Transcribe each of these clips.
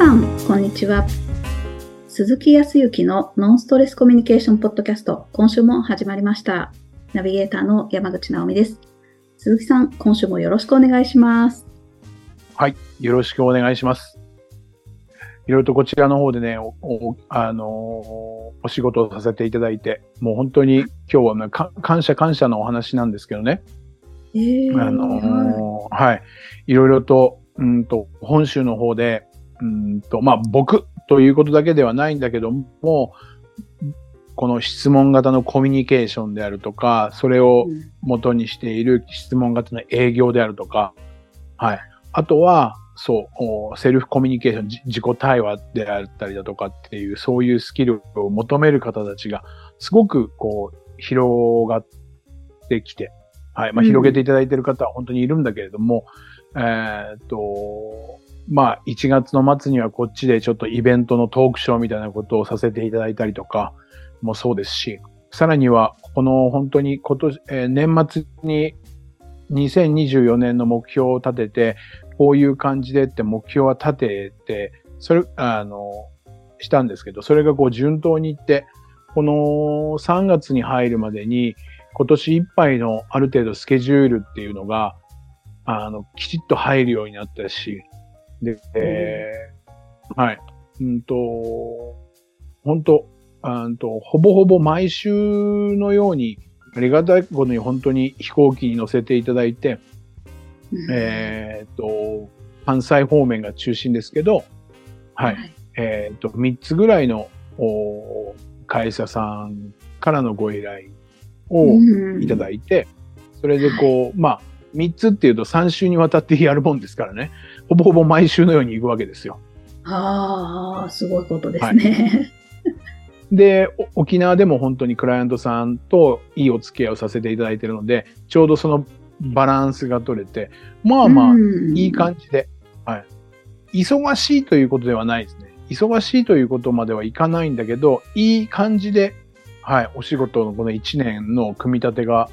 さん、こんにちは。鈴木康之のノンストレスコミュニケーションポッドキャスト、今週も始まりました。ナビゲーターの山口直美です。鈴木さん、今週もよろしくお願いします。はい。よろしくお願いします。いろいろとこちらの方でね、お、おあのーお仕事をさせていただいて、もう本当に今日は、ね、か感謝感謝のお話なんですけどね。えーあのーはい。いろいろと、うんと、本州の方で、うんと、まあ僕ということだけではないんだけども、この質問型のコミュニケーションであるとか、それをうん元にしている質問型の営業であるとか、はい。あとは、そう、おセルフコミュニケーション、じ自己対話であったりだとかっていう、そういうスキルを求める方たちが、すごくこう、広がってきて、はい。まあ、うん広げていただいている方は本当にいるんだけれども、えーっと、まあ、1月の末にはこっちでちょっとイベントのトークショーみたいなことをさせていただいたりとかもそうですし、さらには、この本当に今年、えー年末に2024年の目標を立てて、こういう感じでって目標は立てて、それ、あの、したんですけど、それがこう順当にいって、この3月に入るまでに、今年いっぱいのある程度スケジュールっていうのが、あの、きちっと入るようになったし、で、えーはい。うんと、本当うんと、ほぼほぼ毎週のように、ありがたいことに本当に飛行機に乗せていただいて、えーっと、関西方面が中心ですけど、はい。えーっと、3つぐらいのお会社さんからのご依頼をいたいだいて、それでこう、まあ、3つっていうと3週にわたってやるもんですからね、ほぼほぼ毎週のように行くわけですよ。ああ、すごいことですね。で、お沖縄でも本当にクライアントさんといいお付き合いをさせていただいているので、ちょうどそのバランスが取れて、まあまあ、いい感じで、はい。忙しいということではないですね。忙しいということまではいかないんだけど、いい感じで、はい、お仕事のこの1年の組み立てが、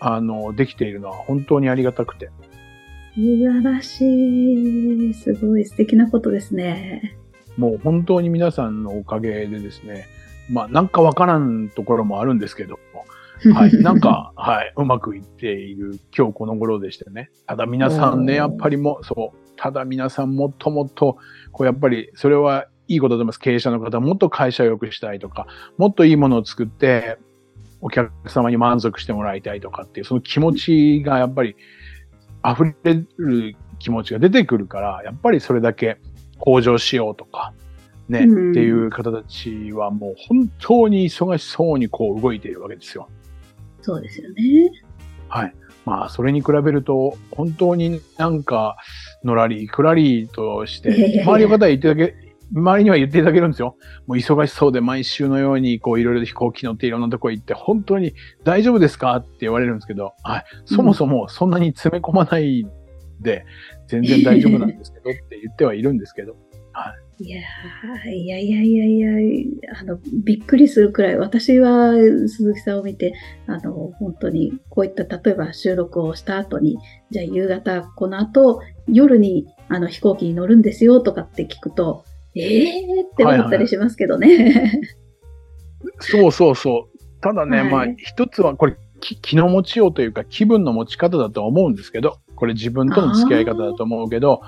あの、できているのは本当にありがたくて。素晴らしい。すごい素敵なことですね。もう本当に皆さんのおかげでですね、まあなんかわからんところもあるんですけど、はい。なんか、はい。うまくいっている今日この頃でしたね。ただ皆さんね、やっぱりもう、そう。ただ皆さんもっともっと、こうやっぱり、それはいいことだと思います。経営者の方、もっと会社を良くしたいとか、もっといいものを作って、お客様に満足してもらいたいとかっていう、その気持ちがやっぱり溢れる気持ちが出てくるから、やっぱりそれだけ向上しようとか、ね、うんっていう方たちはもう本当に忙しそうにこう動いているわけですよ。そうですよね。はい。まあ、それに比べると、本当になんか、のらりくらりとして、や周りの方は言っていただけ、周りには言っていただけるんですよ。もう忙しそうで毎週のように、こう、いろいろ飛行機乗っていろんなとこ行って、本当に大丈夫ですかって言われるんですけど、はい。そもそもそんなに詰め込まないで、全然大丈夫なんですけどって言ってはいるんですけど、はいいやいやいやいやいや、あの、びっくりするくらい、私は鈴木さんを見て、あの、本当に、こういった、例えば収録をした後に、じゃあ夕方、この後、夜に、あの、飛行機に乗るんですよ、とかって聞くと、ええーって思ったりしますけどね。そうそうそう。ただね、はいまあ、一つはこれ、き気の持ちようというか、気分の持ち方だと思うんですけど、これ自分との付き合い方だと思うけど、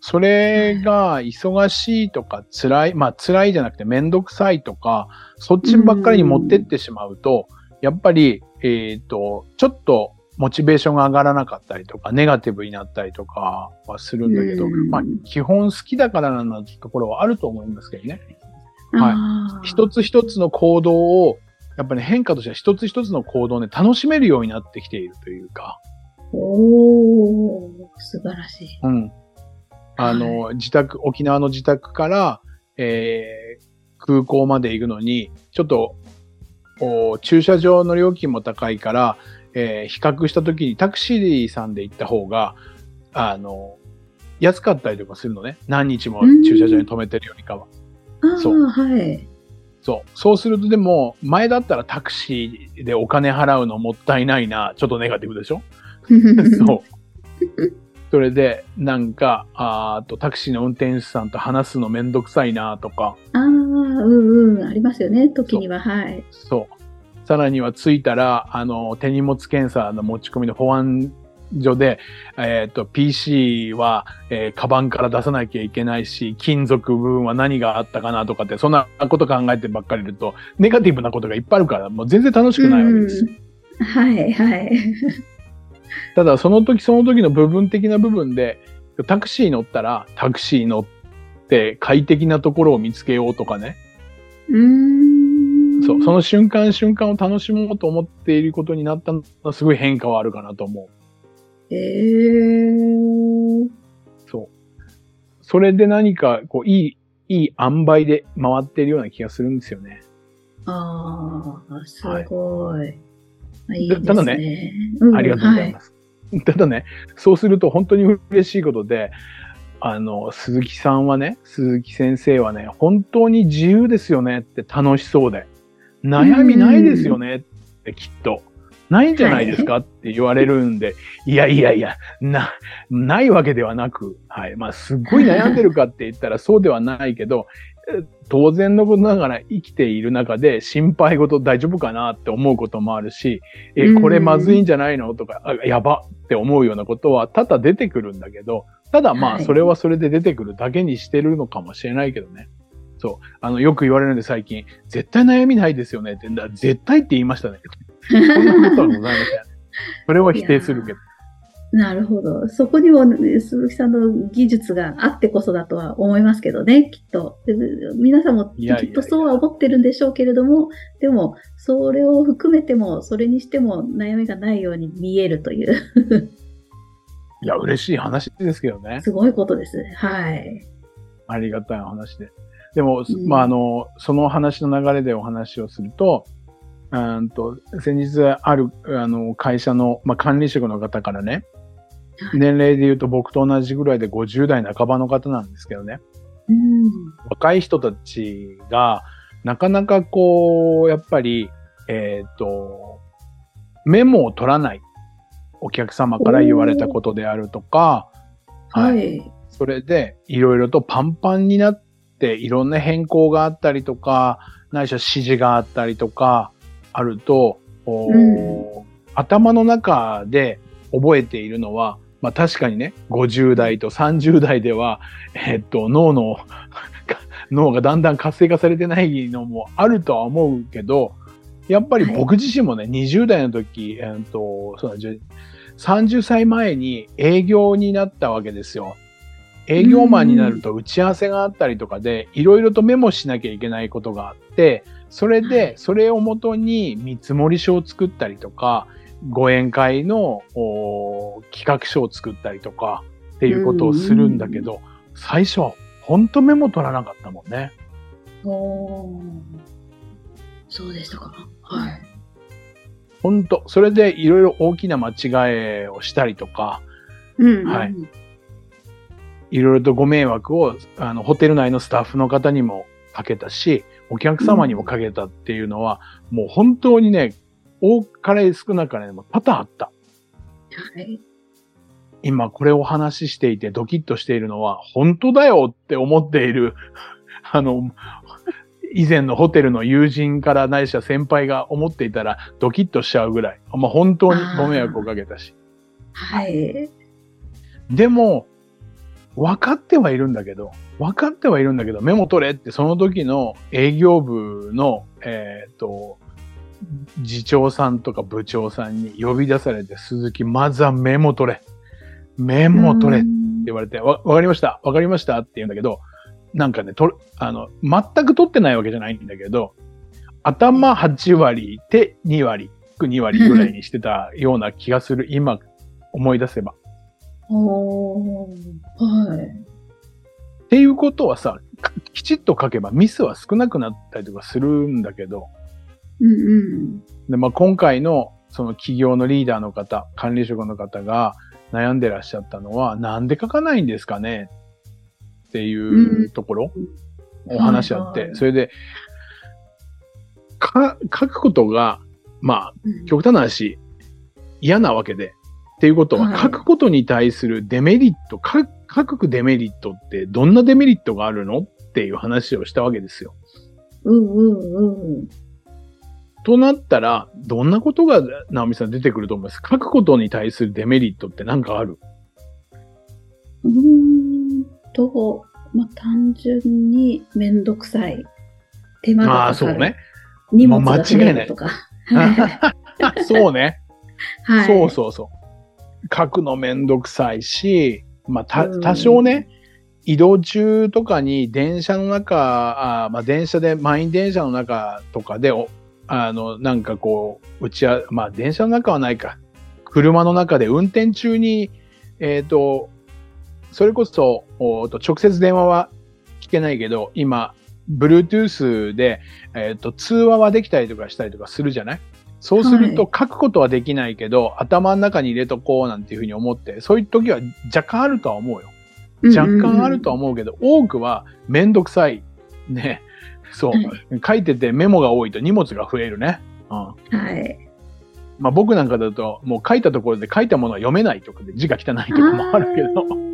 それが忙しいとか辛い、まあ辛いじゃなくてめんどくさいとか、そっちばっかりに持ってってしまうと、やっぱり、えっ、と、ちょっとモチベーションが上がらなかったりとか、ネガティブになったりとかはするんだけど、うんまあ基本好きだからなところはあると思いますけどね。はい一つ一つの行動を、やっぱり、ね、変化としては一つ一つの行動をね、楽しめるようになってきているというか、おー、素晴らしい。うん。あの、自宅、沖縄の自宅から、えー空港まで行くのに、ちょっと、お駐車場の料金も高いから、えー比較した時にタクシーさんで行った方が、あの、安かったりとかするのね。何日も駐車場に止めてるよりかは。あそうあ、はい。そう。そうするとでも、前だったらタクシーでお金払うのもったいないな、ちょっとネガティブでしょ？そう。それで、なんか、あーと、タクシーの運転手さんと話すのめんどくさいなとか、ああ、うんうん、ありますよね、時には、はい。そう。さらには着いたら、あの、手荷物検査の持ち込みの保安所で、えっ、と、PC は、えーカバンから出さなきゃいけないし、金属部分は何があったかなとかって、そんなこと考えてばっかりいると、ネガティブなことがいっぱいあるから、もう全然楽しくないわけですはい、はい。ただ、その時その時の部分的な部分で、タクシー乗ったら、タクシー乗って快適なところを見つけようとかね。うーん。そう、その瞬間瞬間を楽しもうと思っていることになったのはすごい変化はあるかなと思う。えー。そう。それで何か、こう、いい、いい塩梅で回っているような気がするんですよね。ああ、すごい。あいただねうんありがとうございます。ただね、そうすると本当に嬉しいことで、あの、鈴木さんはね、鈴木先生はね、本当に自由ですよねって楽しそうで、悩みないですよねってきっと。ないんじゃないですかって言われるんで、いやいやいや、な、ないわけではなく、はい。まあ、すっごい悩んでるかって言ったらそうではないけど、え当然のことながら生きている中で心配事大丈夫かなって思うこともあるし、え、うんこれまずいんじゃないのとか、あやばって思うようなことは多々出てくるんだけど、ただまあ、はいそれはそれで出てくるだけにしてるのかもしれないけどね。そう。あの、よく言われるんで最近、絶対悩みないですよねって、だ絶対って言いましたね。そんなことはございません。それは否定するけど。なるほど。そこにも、ね、鈴木さんの技術があってこそだとは思いますけどね、きっと。で皆さんもいやいやいやきっとそうは思ってるんでしょうけれども、でも、それを含めても、それにしても悩みがないように見えるという、いや、嬉しい話ですけどね。すごいことです。はい。ありがたい話で。でも、うんまあ、あの、その話の流れでお話をすると、うーんと、先日ある、あの、会社の、まあ、管理職の方からね、はい年齢で言うと僕と同じぐらいで50代半ばの方なんですけどね、うん。若い人たちが、なかなかこう、やっぱり、えっ、と、メモを取らないお客様から言われたことであるとか、はい。それで、いろいろとパンパンになって、いろんな変更があったりとか、ないしは指示があったりとか、あると、う頭の中で覚えているのは、まあ確かにね、50代と30代では、えっと、脳の、脳がだんだん活性化されてないのもあるとは思うけど、やっぱり僕自身もね、20代の時、えっと、そうだ、じゅ30歳前に営業になったわけですよ。営業マンになると打ち合わせがあったりとかで、いろいろとメモしなきゃいけないことがあって、それはで、い。それをもとに見積書を作ったりとか、ご宴会のお企画書を作ったりとかっていうことをするんだけど、最初、ほんとメモ取らなかったもんね。おーそうでしたか。はい。ほんと。それでいろいろ大きな間違いをしたりとか、うん。はいいろいろとご迷惑を、あの、ホテル内のスタッフの方にもかけたし、お客様にもかけたっていうのは、もう本当にね、多かれ少なかれでも多々あった。はい。今これをお話ししていてドキッとしているのは、本当だよって思っている、あの、以前のホテルの友人からないしは先輩が思っていたらドキッとしちゃうぐらい、まあ、本当にご迷惑をかけたし。はい。でも、分かってはいるんだけど、分かってはいるんだけど、メモ取れってその時の営業部の、えっ、と、次長さんとか部長さんに呼び出されて、鈴木、まずはメモ取れ。メモ取れって言われて、わ、わかりましたわかりましたって言うんだけど、なんかね、とる、あの、全く取ってないわけじゃないんだけど、頭8割、手2割、2割ぐらいにしてたような気がする、今思い出せば。おーはい。っていうことはさ、かきちっと書けばミスは少なくなったりとかするんだけど、うんうん。でまあ、今回のその企業のリーダーの方、管理職の方が悩んでらっしゃったのは、なんで書かないんですかね？っていうところ、お話あって、それで、か、書くことが、まあ、うん。極端な話、嫌なわけで、っていうことは、はい。書くことに対するデメリット、書書くデメリットってどんなデメリットがあるの？っていう話をしたわけですよ。うんうんうん。となったら、どんなことが、直美さん出てくると思います？書くことに対するデメリットって何かある？うーんと、まあ、単純にめんどくさい。手間ああ、がかかる。そうね。荷物が増えるとか。はい そうね。はい。そうそうそう。書くのめんどくさいし、まあ、たうん多少ね、移動中とかに電車の中、あーまあ、電車で、満員電車の中とかで、おあの、なんかこう、うちは、まあ、電車の中はないか。車の中で運転中に、えっ、と、それこそ、おと直接電話は聞けないけど、今、Bluetooth で、えっ、と、通話はできたりとかしたりとかするじゃない？そうすると書くことはできないけど、頭の中に入れとこうなんていうふうに思って、そういう時は若干あるとは思うよ。若干あるとは思うけど、多くはめんどくさい。ね。そう、は書いててメモが多いと荷物が増えるね。うん。はい。まあ僕なんかだと、もう書いたところで書いたものは読めないとかで字が汚いとかもあるけど。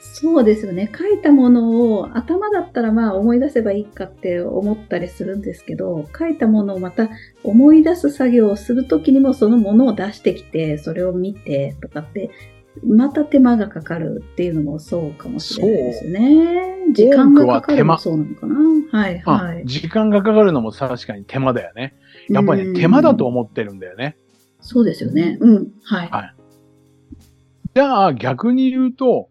そうですよね。書いたものを頭だったらまあ思い出せばいいかって思ったりするんですけど、書いたものをまた思い出す作業をするときにもそのものを出してきて、それを見てとかって、また手間がかかるっていうのもそうかもしれないですね。時間がかかるのもそうなのかな。はいあはい。時間がかかるのも確かに手間だよね。やっぱりね、うん手間だと思ってるんだよね。そうですよね。うん。はい。はいじゃあ逆に言うと、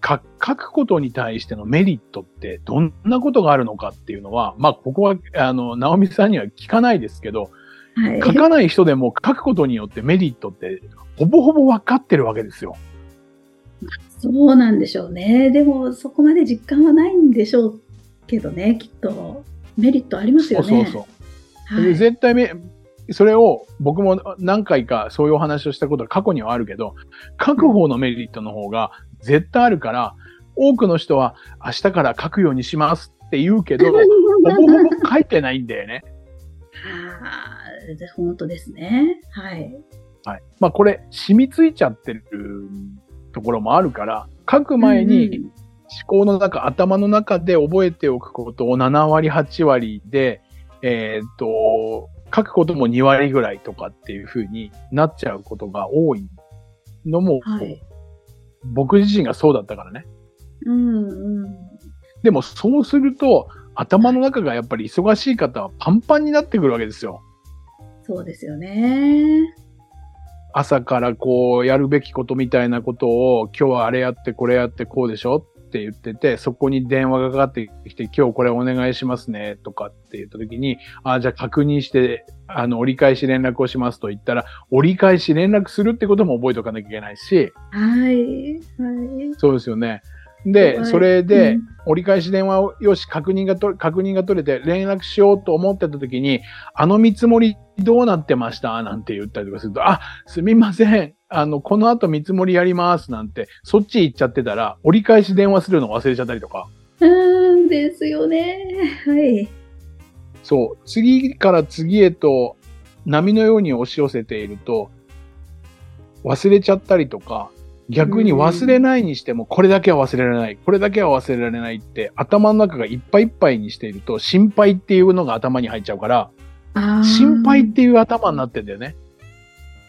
か書くことに対してのメリットってどんなことがあるのかっていうのは、まあここは、あの、直美さんには聞かないですけど、はい。書かない人でも書くことによってメリットってほぼほぼ分かってるわけですよ。そうなんでしょうね。でも、そこまで実感はないんでしょうけどね、きっと。メリットありますよね。そうそうそう。はい絶対め、それを僕も何回かそういうお話をしたことは過去にはあるけど、書く方のメリットの方が絶対あるから、多くの人は明日から書くようにしますって言うけど、ほぼほぼ書いてないんだよね。あー本当ですね。はい。はい。まあこれ染みついちゃってるところもあるから、書く前に思考の中、頭の中で覚えておくことを7割、8割で、えーっと、書くことも2割ぐらいとかっていう風になっちゃうことが多いのも、はい。僕自身がそうだったからね。うんうん。でもそうすると、頭の中がやっぱり忙しい方はパンパンになってくるわけですよ。そうですよね。朝からこうやるべきことみたいなことを今日はあれやってこれやってこうでしょって言ってて、そこに電話がかかってきて今日これお願いしますねとかって言った時に、あじゃあ確認して、あの、折り返し連絡をしますと言ったら、折り返し連絡するってことも覚えておかなきゃいけないし、はい。はい。そうですよね。で、はいそれで、うん折り返し電話をよし、確認がと、確認が取れて連絡しようと思ってた時に、あの見積もりどうなってました？なんて言ったりとかすると、あ、すみません。あの、この後見積もりやりますなんて、そっち行っちゃってたら、折り返し電話するの忘れちゃったりとか。うんですよね。はい。そう、次から次へと波のように押し寄せていると、忘れちゃったりとか、逆に忘れないにしても、これだけは忘れられない、これだけは忘れられないって、頭の中がいっぱいいっぱいにしていると、心配っていうのが頭に入っちゃうから、心配っていう頭になってんだよね。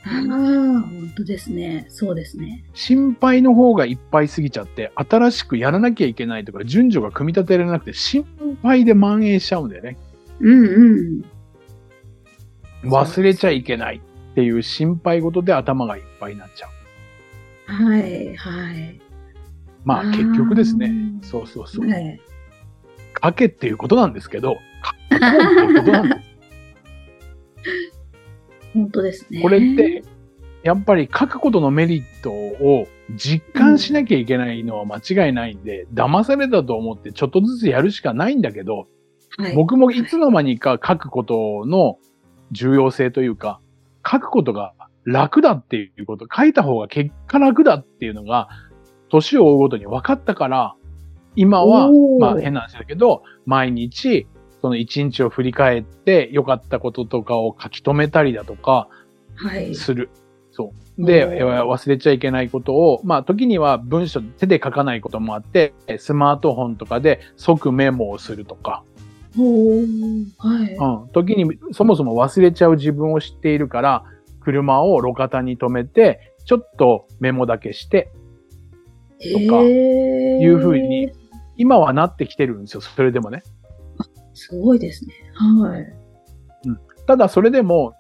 ああ、本当ですね。そうですね。心配の方がいっぱいすぎちゃって、新しくやらなきゃいけないとか、順序が組み立てられなくて、心配で蔓延しちゃうんだよね。うんうん。忘れちゃいけないっていう心配事で頭がいっぱいになっちゃう。はい、はい。まあ結局ですねそうそうそう。はい。書けっていうことなんですけど、書こうっていうことなんです。本当ですね。これって、やっぱり書くことのメリットを実感しなきゃいけないのは間違いないんで、騙されたと思ってちょっとずつやるしかないんだけど、はい、僕もいつの間にか書くことの重要性というか、書くことが楽だっていうこと、書いた方が結果楽だっていうのが、年を追うごとに分かったから、今はまあ変な話だけど、毎日、その一日を振り返って良かったこととかを書き留めたりだとか、はい。する。そう。で、忘れちゃいけないことを、まあ時には文章手で書かないこともあって、スマートフォンとかで即メモをするとか、はい。うん、時にそもそも忘れちゃう自分を知っているから、車を路肩に止めて、ちょっとメモだけして、とかいう風に今はなってきてるんですよ、それでもね。すごいですね。はい。ただそれでも、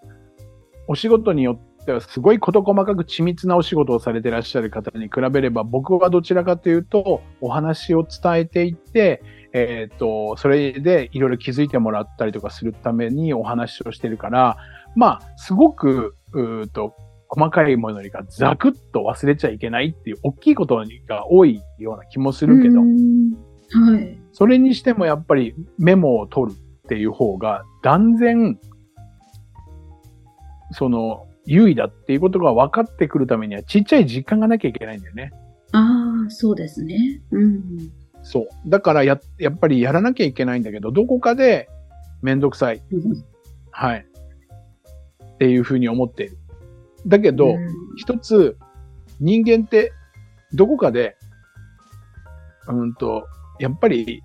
お仕事によってはすごい事細かく緻密なお仕事をされていらっしゃる方に比べれば、僕はどちらかというと、お話を伝えていって、えっ、と、それでいろいろ気づいてもらったりとかするためにお話をしてるから、まあ、すごく、うーと、細かいものよりかザクッと忘れちゃいけないっていう大きいことが多いような気もするけどう、んはい。それにしてもやっぱりメモを取るっていう方が断然、その、優位だっていうことが分かってくるためにはちっちゃい実感がなきゃいけないんだよね。ああ、そうですね。うん。そう。だからや、やっぱりやらなきゃいけないんだけど、どこかでめんどくさい。はい。っていうふうに思っている。だけど、うん一つ、人間って、どこかで、うんと、やっぱり、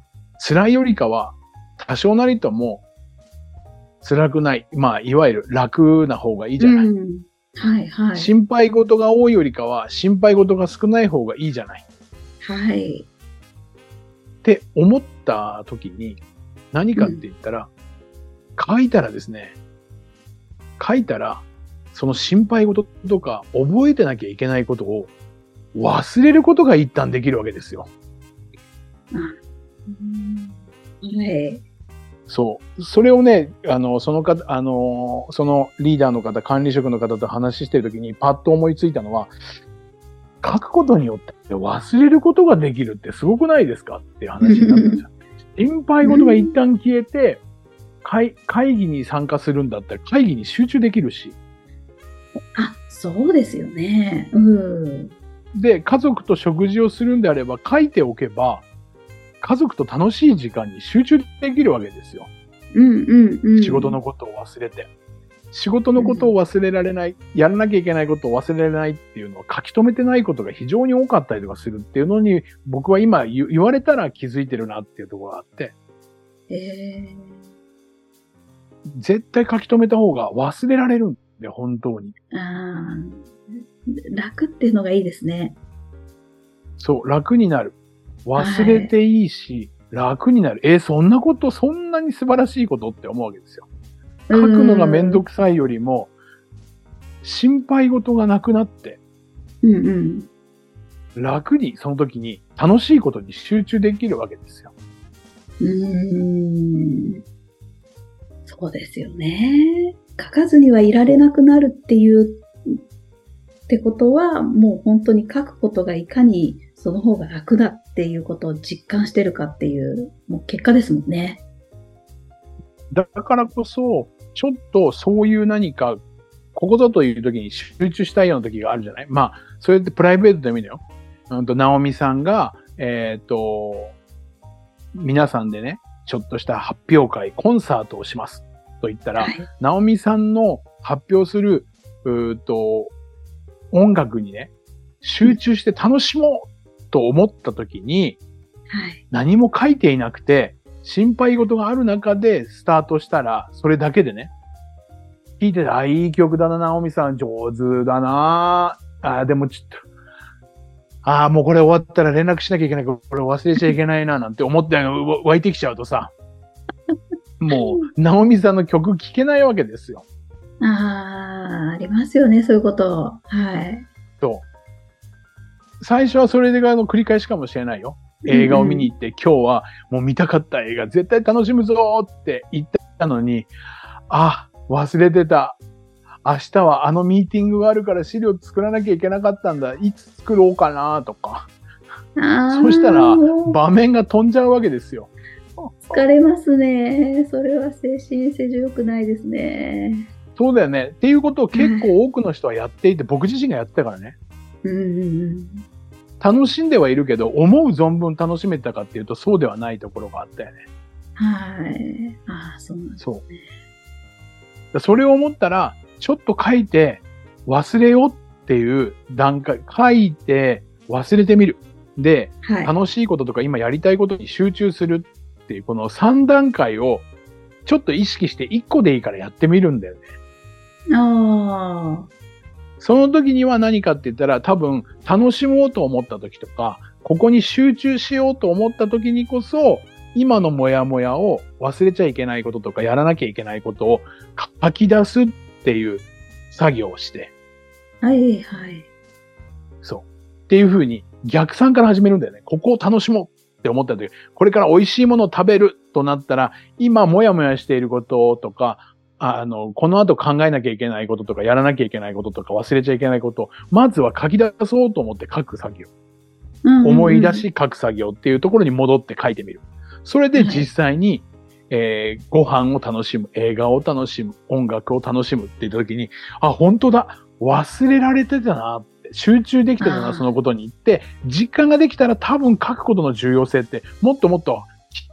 辛いよりかは、多少なりとも、辛くない。まあ、いわゆる楽な方がいいじゃない。うんはい、はい。心配事が多いよりかは、心配事が少ない方がいいじゃない。はい。って思った時に、何かって言ったら、書いたらですね、書いたら、その心配事とか覚えてなきゃいけないことを忘れることが一旦できるわけですよ。そう。それをね、あの、その方、あの、そのリーダーの方、管理職の方と話してる時にパッと思いついたのは、書くことによって忘れることができるってすごくないですか？っていう話になったんですよ。心配事が一旦消えて、会会議に参加するんだったら会議に集中できるし、あ、そうですよね。うん。で、家族と食事をするんであれば書いておけば、家族と楽しい時間に集中できるわけですよ。うんうんうん。仕事のことを忘れて。仕事のことを忘れられない、やらなきゃいけないことを忘れられないっていうのを書き留めてないことが非常に多かったりとかするっていうのに、僕は今言言われたら気づいてるなっていうところがあって、え絶対書き留めた方が忘れられるんで、本当に。ー、あー楽っていうのがいいですね。そう、楽になる。忘れていいし、楽になる。えーそんなこと、そんなに素晴らしいことって思うわけですよ。書くのがめんどくさいよりも、心配事がなくなって、うんうん。楽にその時に楽しいことに集中できるわけですよ。うーん。そうですよね。書かずにはいられなくなるっていう、ってことは、もう本当に書くことがいかにその方が楽だっていうことを実感してるかっていう、もう結果ですもんね。だからこそ、ちょっとそういう何か、ここぞという時に集中したいような時があるじゃない？まあ、それってプライベートでもいいのよ。うんと、ナオミさんが、えっ、と、皆さんでね、ちょっとした発表会、コンサートをします。と言ったら、はい。ナオミさんの発表する、うーと、音楽にね、集中して楽しもうと思った時に、はい。何も書いていなくて、心配事がある中でスタートしたら、それだけでね、聞いてて、あ、いい曲だな、ナオミさん、上手だな、あ、でもちょっと、あもうこれ終わったら連絡しなきゃいけないから、これ忘れちゃいけないな、なんて思ってわ湧いてきちゃうとさ、もう、ナオミさんの曲聴けないわけですよ。ああ、ありますよね、そういうこと。はい。そう。最初はそれであの繰り返しかもしれないよ。映画を見に行って、今日はもう見たかった映画絶対楽しむぞって言ったのに、あ、忘れてた。明日はあのミーティングがあるから資料作らなきゃいけなかったんだ。いつ作ろうかなとか。そしたら場面が飛んじゃうわけですよ。疲れますね。それは精神性良くないですね。そうだよね。っていうことを結構多くの人はやっていて、僕自身がやってたからね。うん。楽しんではいるけど、思う存分楽しめたかっていうとそうではないところがあったよね。はい。ああ、そうなんです。そう。それを思ったら、ちょっと書いて、忘れようっていう段階、書いて忘れてみる。で、はい。楽しいこととか今やりたいことに集中するっていう、この3段階をちょっと意識して1個でいいからやってみるんだよね。ああ。その時には何かって言ったら多分楽しもうと思った時とか、ここに集中しようと思った時にこそ、今のモヤモヤを忘れちゃいけないこととかやらなきゃいけないことを書き出すっていう作業をして、はいはい。そう。っていう風に逆算から始めるんだよね。ここを楽しもうって思った時、これから美味しいものを食べるとなったら、今もやもやしていることとか、あの、この後考えなきゃいけないこととか、やらなきゃいけないこととか、忘れちゃいけないことを、まずは書き出そうと思って書く作業。思い出。し書く作業っていうところに戻って書いてみる。それで実際に、えーご飯を楽しむ、映画を楽しむ、音楽を楽しむって言った時に、あ、本当だ忘れられてたなって、集中できてたな、あーそのことに言って、実感ができたら多分書くことの重要性ってもっともっと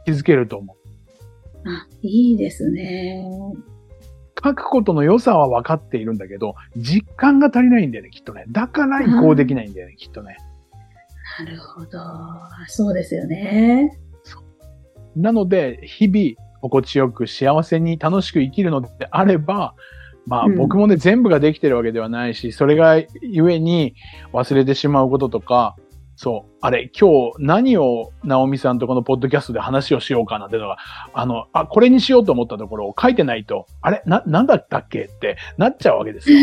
気づけると思う。あ、いいですね。書くことの良さは分かっているんだけど、実感が足りないんだよね、きっとね。だから移行できないんだよね、きっとね。なるほど。そうですよね。なので、日々、心地よく幸せに楽しく生きるのであれば、まあうん僕もね、全部ができてるわけではないし、それがゆえに忘れてしまうこととか、そう、あれ、今日何を直美さんとこのポッドキャストで話をしようかなっていうのが、あの、あ、これにしようと思ったところを書いてないと、あれ、な、なんだったっけってなっちゃうわけですよ。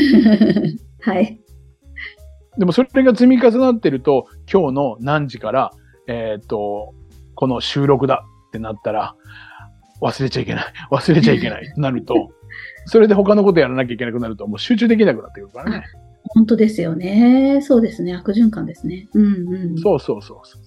はい。でもそれが積み重なってると、今日の何時から、えっ、と、この収録だってなったら、忘れちゃいけない、忘れちゃいけないってなると、それで他のことやらなきゃいけなくなると、もう集中できなくなってくるからね。本当ですよね。そうですね。悪循環ですね。うんうん。そうそうそうそう。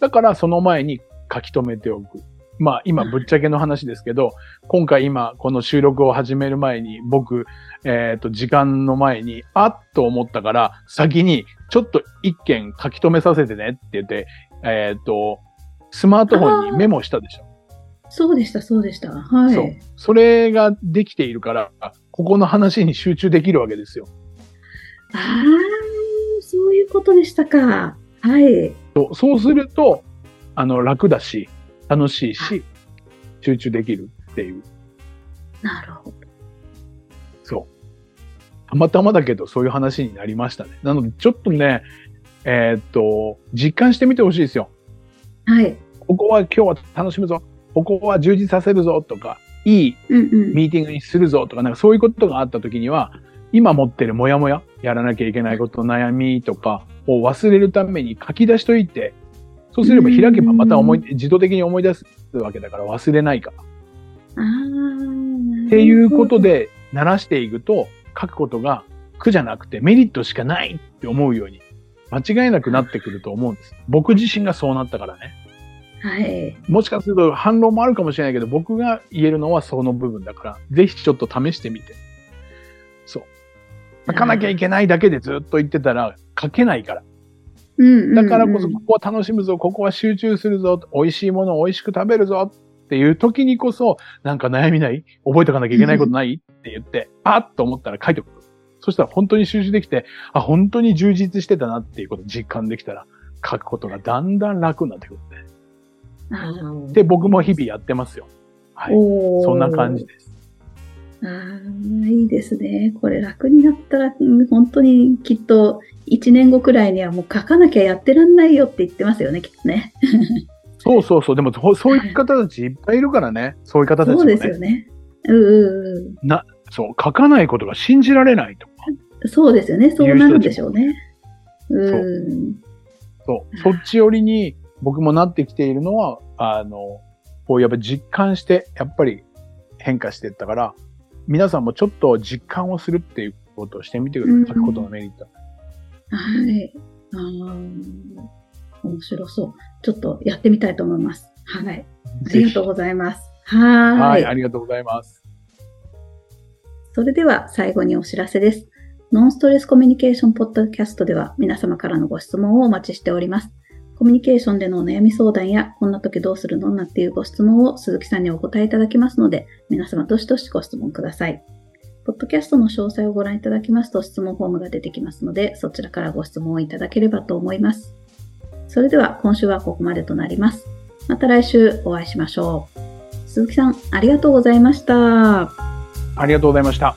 だからその前に書き留めておく。まあ今ぶっちゃけの話ですけど、今回今この収録を始める前に僕、えっ、と時間の前にあっと思ったから先にちょっと一件書き留めさせてねって言って、えっ、と、スマートフォンにメモしたでしょ。そうでした、そうでした。はい。そう。それができているから、ここの話に集中できるわけですよ。ああ、そういうことでしたか。はい。そうそうすると、あの、楽だし、楽しいし、集中できるっていう。なるほど。そう。たまたまだけど、そういう話になりましたね。なので、ちょっとね、えーっと、実感してみてほしいですよ。はい。ここは今日は楽しむぞ。ここは充実させるぞとか、いい。ミーティングにするぞとか、なんかそういうことがあった時には、今持ってるモヤモヤ、やらなきゃいけないこと、悩みとかを忘れるために書き出しといて、そうすれば開けばまた思い、自動的に思い出すわけだから忘れないから。っていうこと。で慣らしていくと、書くことが苦じゃなくてメリットしかないって思うように、間違いなくなってくると思うんです。僕自身がそうなったからね。はい。もしかすると反論もあるかもしれないけど、僕が言えるのはその部分だから、ぜひちょっと試してみて。そう。書かなきゃいけないだけでずっと言ってたら書けないから。うんうんうんだからこそ、ここは楽しむぞ、ここは集中するぞ、美味しいものを美味しく食べるぞっていう時にこそ、なんか悩みない覚えとかなきゃいけないことないって言って、あっと思ったら書いておく。そしたら本当に集中できて、あ、本当に充実してたなっていうことを実感できたら、書くことがだんだん楽になってくるんで。で、僕も日々やってますよ。はい。そんな感じです。ああ、いいですね。これ楽になったら、うん本当にきっと1年後くらいにはもう書かなきゃやってらんないよって言ってますよね、きっとね。そうそうそう。でも、そそういう方たちいっぱいいるからね。そういう方たちもね。そうですよね。うんうんそう。書かないことが信じられないとか。うん。そうですよね。そうなるんでしょうね。うん。そう。そっち寄りに僕もなってきているのは、あの、こうやっぱ実感して、やっぱり変化していったから、皆さんもちょっと実感をするっていうことをしてみてください。うん書くことのメリット。はい。あー面白そう。ちょっとやってみたいと思います。はい。ありがとうございます。はい。ありがとうございます。それでは最後にお知らせです。ノンストレスコミュニケーションポッドキャストでは皆様からのご質問をお待ちしております。コミュニケーションでのお悩み相談や、こんな時どうするの？なんていうご質問を鈴木さんにお答えいただきますので、皆様どしどしご質問ください。ポッドキャストの詳細をご覧いただきますと質問フォームが出てきますので、そちらからご質問をいただければと思います。それでは今週はここまでとなります。また来週お会いしましょう。鈴木さん、ありがとうございました。ありがとうございました。